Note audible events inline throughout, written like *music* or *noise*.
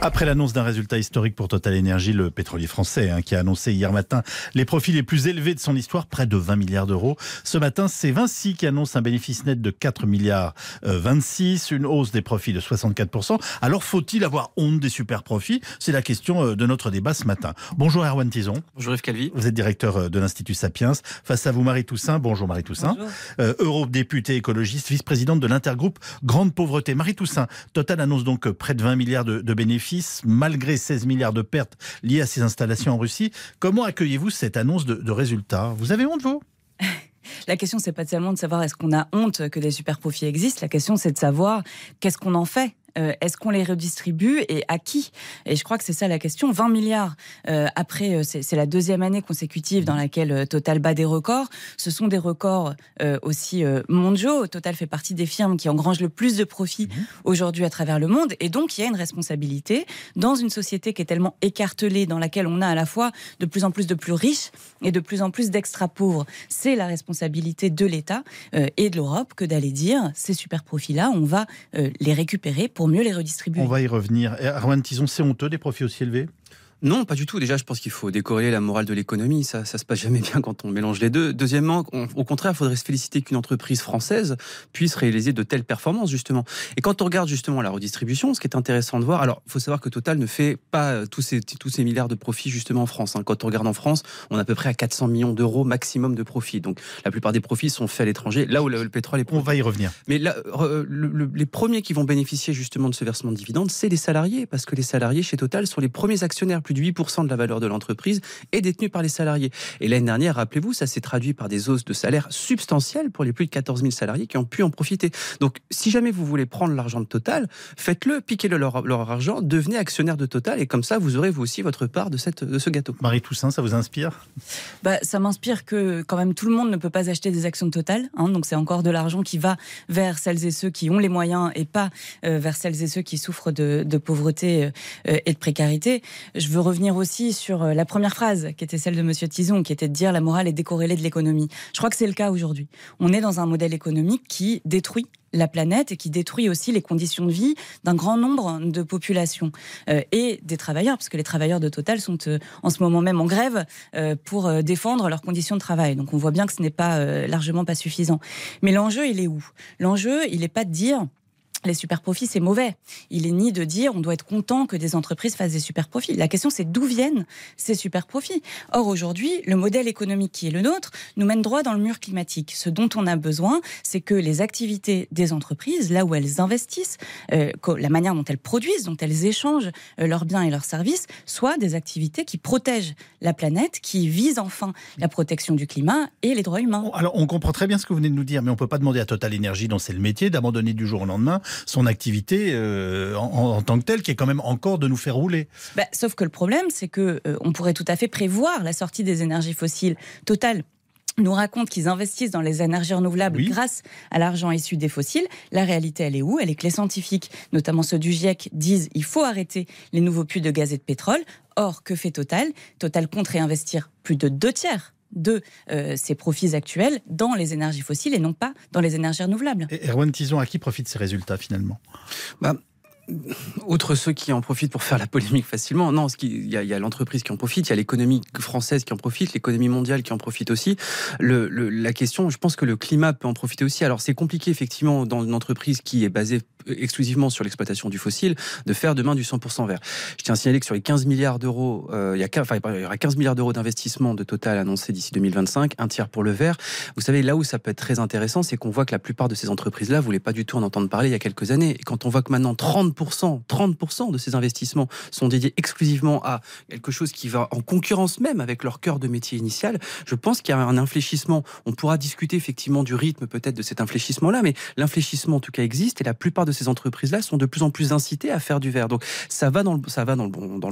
Après l'annonce d'un résultat historique pour Total Energy, le pétrolier français, hein, qui a annoncé hier matin les profits les plus élevés de son histoire, près de 20 milliards d'euros. Ce matin, c'est Vinci qui annonce un bénéfice net de 4 milliards 26, euh, une hausse des profits de 64%. Alors faut-il avoir honte des super profits? C'est la question euh, de notre débat ce matin. Bonjour Erwan Tison. Bonjour Yves Calvi. Vous êtes directeur euh, de l'Institut Sapiens. Face à vous Marie Toussaint. Bonjour Marie Toussaint. Bonjour. eurodéputée écologiste, vice-présidente de l'intergroupe Grande Pauvreté. Marie Toussaint, Total annonce donc près de 20 milliards de, de bénéfices malgré 16 milliards de pertes liées à ces installations en Russie. Comment accueillez-vous cette annonce de, résultats? Vous avez honte, vous? *laughs* La question, c'est pas seulement de savoir est-ce qu'on a honte que des super profits existent. La question, c'est de savoir qu'est-ce qu'on en fait. Euh, est-ce qu'on les redistribue et à qui? Et je crois que c'est ça la question. 20 milliards euh, après, euh, c'est la deuxième année consécutive dans laquelle Total bat des records. Ce sont des records aussi mondiaux. Total fait partie des firmes qui engrangent le plus de profits mmh. aujourd'hui à travers le monde. Et donc, il y a une responsabilité dans une société qui est tellement écartelée, dans laquelle on a à la fois de plus en plus de plus riches et de plus en plus d'extra pauvres. C'est la responsabilité de l'État et de l'Europe que d'aller dire ces super profits-là, on va les récupérer mieux les redistribuer. On va y revenir. Erwan Tison, c'est honteux des profits aussi élevés? Non, pas du tout. Déjà, je pense qu'il faut décorréler la morale de l'économie. Ça, ça se passe jamais bien quand on mélange les deux. Deuxièmement, au contraire, il faudrait se féliciter qu'une entreprise française puisse réaliser de telles performances, justement. Et quand on regarde justement la redistribution, ce qui est intéressant de voir, alors, il faut savoir que Total ne fait pas euh, tous ces, tous ces milliards de profits, justement, en France. Hein. Quand on regarde en France, on a à peu près à 400 millions d'euros maximum de profits. Donc, la plupart des profits sont faits à l'étranger, là où le, pétrole est On va y revenir. Mais là, les premiers qui vont bénéficier, justement, de ce versement de dividendes, c'est les salariés. Parce que les salariés chez Total sont les premiers actionnaires, plus de 8% de la valeur de l'entreprise est détenue par les salariés. Et l'année dernière, rappelez-vous, ça s'est traduit par des hausses de salaire substantielles pour les plus de 14 000 salariés qui ont pu en profiter. Donc, si jamais vous voulez prendre l'argent de Total, faites-le, piquez-le leur, leur, argent, devenez actionnaire de Total et comme ça, vous aurez vous aussi votre part de, cette, de ce gâteau. Marie Toussaint, ça vous inspire? Bah, Ça m'inspire que quand même tout le monde ne peut pas acheter des actions de Total. Hein, donc, c'est encore de l'argent qui va vers celles et ceux qui ont les moyens et pas euh, vers celles et ceux qui souffrent de, de pauvreté euh, et de précarité. Je veux revenir aussi sur euh, la première phrase, qui était celle de Monsieur Tison, qui était de dire la morale est décorrélée de l'économie. Je crois que c'est le cas aujourd'hui. On est dans un modèle économique qui détruit la planète et qui détruit aussi les conditions de vie d'un grand nombre de populations euh, et des travailleurs, parce que les travailleurs de Total sont euh, en ce moment même en grève pour défendre leurs conditions de travail. Donc on voit bien que ce n'est pas largement pas suffisant. Mais l'enjeu, il est où? L'enjeu, il n'est pas de dire les super profits, c'est mauvais. Il est ni de dire on doit être content que des entreprises fassent des super profits. La question, c'est d'où viennent ces super profits. Or, aujourd'hui, le modèle économique qui est le nôtre nous mène droit dans le mur climatique. Ce dont on a besoin, c'est que les activités des entreprises, là où elles investissent, euh, la manière dont elles produisent, dont elles échangent euh, leurs biens et leurs services, soient des activités qui protègent la planète, qui visent enfin la protection du climat et les droits humains. Alors, on comprend très bien ce que vous venez de nous dire, mais on ne peut pas demander à Total Energy, dont c'est le métier, d'abandonner du jour au lendemain son activité euh, en, tant que telle, qui est quand même encore de nous faire rouler. Bah, sauf que le problème, c'est que euh, on pourrait tout à fait prévoir la sortie des énergies fossiles totales nous raconte qu'ils investissent dans les énergies renouvelables grâce à l'argent issu des fossiles. La réalité, elle est où? Elle est que les scientifiques, notamment ceux du GIEC, disent il faut arrêter les nouveaux puits de gaz et de pétrole. Or, que fait Total? Total compte réinvestir plus de deux tiers de euh, ces profits actuels dans les énergies fossiles et non pas dans les énergies renouvelables. Et Erwan Tison, à qui profitent ces résultats finalement? Bah, outre ceux qui en profitent pour faire la polémique facilement, non, il y a, l'entreprise qui en profite, il y a l'économie française qui en profite, l'économie mondiale qui en profite aussi. la question, je pense que le climat peut en profiter aussi. Alors c'est compliqué effectivement dans une entreprise qui est basée exclusivement sur l'exploitation du fossile, de faire demain du 100% vert. Je tiens à signaler que sur les 15 milliards d'euros, euh, il, y a, enfin, il y aura 15 milliards d'euros d'investissement de total annoncé d'ici 2025, un tiers pour le vert. Vous savez, là où ça peut être très intéressant, c'est qu'on voit que la plupart de ces entreprises-là voulaient pas du tout en entendre parler il y a quelques années. Et quand on voit que maintenant 30%, 30% de ces investissements sont dédiés exclusivement à quelque chose qui va en concurrence même avec leur cœur de métier initial, je pense qu'il y a un infléchissement. On pourra discuter effectivement du rythme peut-être de cet infléchissement-là, mais l'infléchissement en tout cas existe et la plupart de ces entreprises-là sont de plus en plus incitées à faire du verre. Donc ça va dans le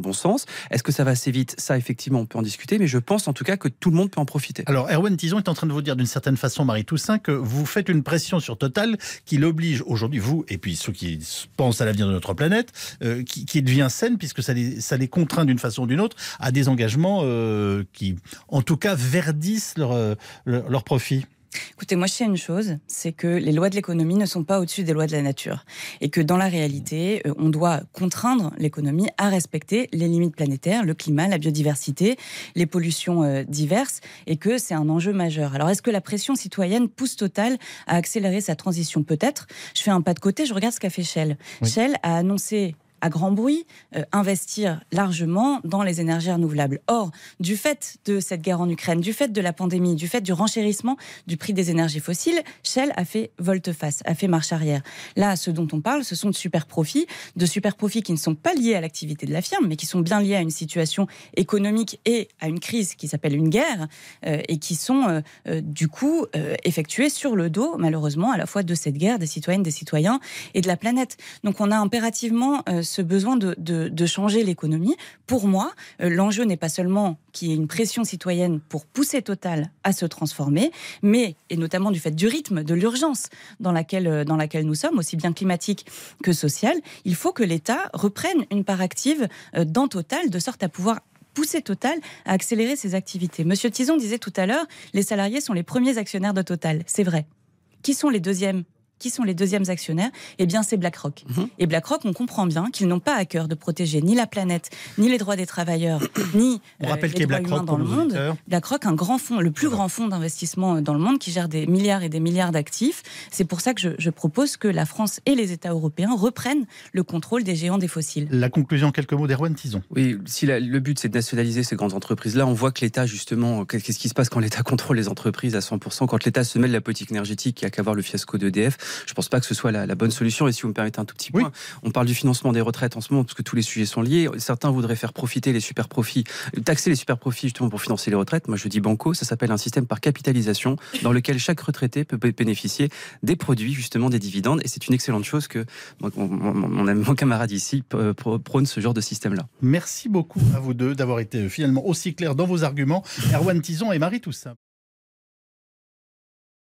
bon sens. Est-ce que ça va assez vite? Ça, effectivement, on peut en discuter, mais je pense en tout cas que tout le monde peut en profiter. Alors, Erwan Tison est en train de vous dire d'une certaine façon, Marie Toussaint, que vous faites une pression sur Total qui l'oblige aujourd'hui, vous et puis ceux qui pensent à l'avenir de notre planète, euh, qui, devient saine, puisque ça les, contraint d'une façon ou d'une autre à des engagements euh, qui, en tout cas, verdissent leur, euh, leur profit. Écoutez, moi je sais une chose, c'est que les lois de l'économie ne sont pas au-dessus des lois de la nature. Et que dans la réalité, euh, on doit contraindre l'économie à respecter les limites planétaires, le climat, la biodiversité, les pollutions euh, diverses, et que c'est un enjeu majeur. Alors est-ce que la pression citoyenne pousse Total à accélérer sa transition? Peut-être. Je fais un pas de côté, je regarde ce qu'a fait Shell. Shell a annoncé à grand bruit, euh, investir largement dans les énergies renouvelables. Or, du fait de cette guerre en Ukraine, du fait de la pandémie, du fait du renchérissement du prix des énergies fossiles, Shell a fait volte-face, a fait marche arrière. Là, ce dont on parle, ce sont de super profits, de super profits qui ne sont pas liés à l'activité de la firme, mais qui sont bien liés à une situation économique et à une crise qui s'appelle une guerre, euh, et qui sont euh, du coup effectués sur le dos, malheureusement, à la fois de cette guerre, des citoyennes, des citoyens et de la planète. Donc on a impérativement ce besoin de, changer l'économie. Pour moi, euh, l'enjeu n'est pas seulement qu'il y ait une pression citoyenne pour pousser Total à se transformer, mais, et notamment du fait du rythme, de l'urgence dans laquelle, euh, dans laquelle nous sommes, aussi bien climatique que sociale, il faut que l'État reprenne une part active euh, dans Total, de sorte à pouvoir pousser Total à accélérer ses activités. Monsieur Tison disait tout à l'heure, les salariés sont les premiers actionnaires de Total. C'est vrai. Qui sont les deuxièmes qui sont les deuxièmes actionnaires Eh bien, c'est BlackRock. Mhm. Et BlackRock, on comprend bien qu'ils n'ont pas à cœur de protéger ni la planète, ni les droits des travailleurs, *coughs* ni on rappelle euh, les droits humains dans le monde. BlackRock, un grand fonds, le plus grand fonds d'investissement dans le monde, qui gère des milliards et des milliards d'actifs. C'est pour ça que je, propose que la France et les États européens reprennent le contrôle des géants des fossiles. La conclusion, quelques mots d'Erwan Tison. Oui, si le but c'est de nationaliser ces grandes entreprises-là, on voit que l'État, justement, qu'est-ce qui se passe quand l'État *laughs* contrôle les entreprises à 100% Quand l'État se mêle de la politique énergétique, il n'y a qu'à voir le fiasco d'EDF. Je ne pense pas que ce soit la, bonne solution. Et si vous me permettez un tout petit point, on parle du financement des retraites en ce moment, parce que tous les sujets sont liés. Certains voudraient faire profiter les super profits, taxer les super profits justement pour financer les retraites. Moi, je dis banco, ça s'appelle un système par capitalisation, dans lequel chaque retraité peut bénéficier des produits, justement, des dividendes. Et c'est une excellente chose que mon, mon, camarade ici prône ce genre de système-là. Merci beaucoup à vous deux d'avoir été finalement aussi clairs dans vos arguments. Erwan Tison et Marie Toussaint.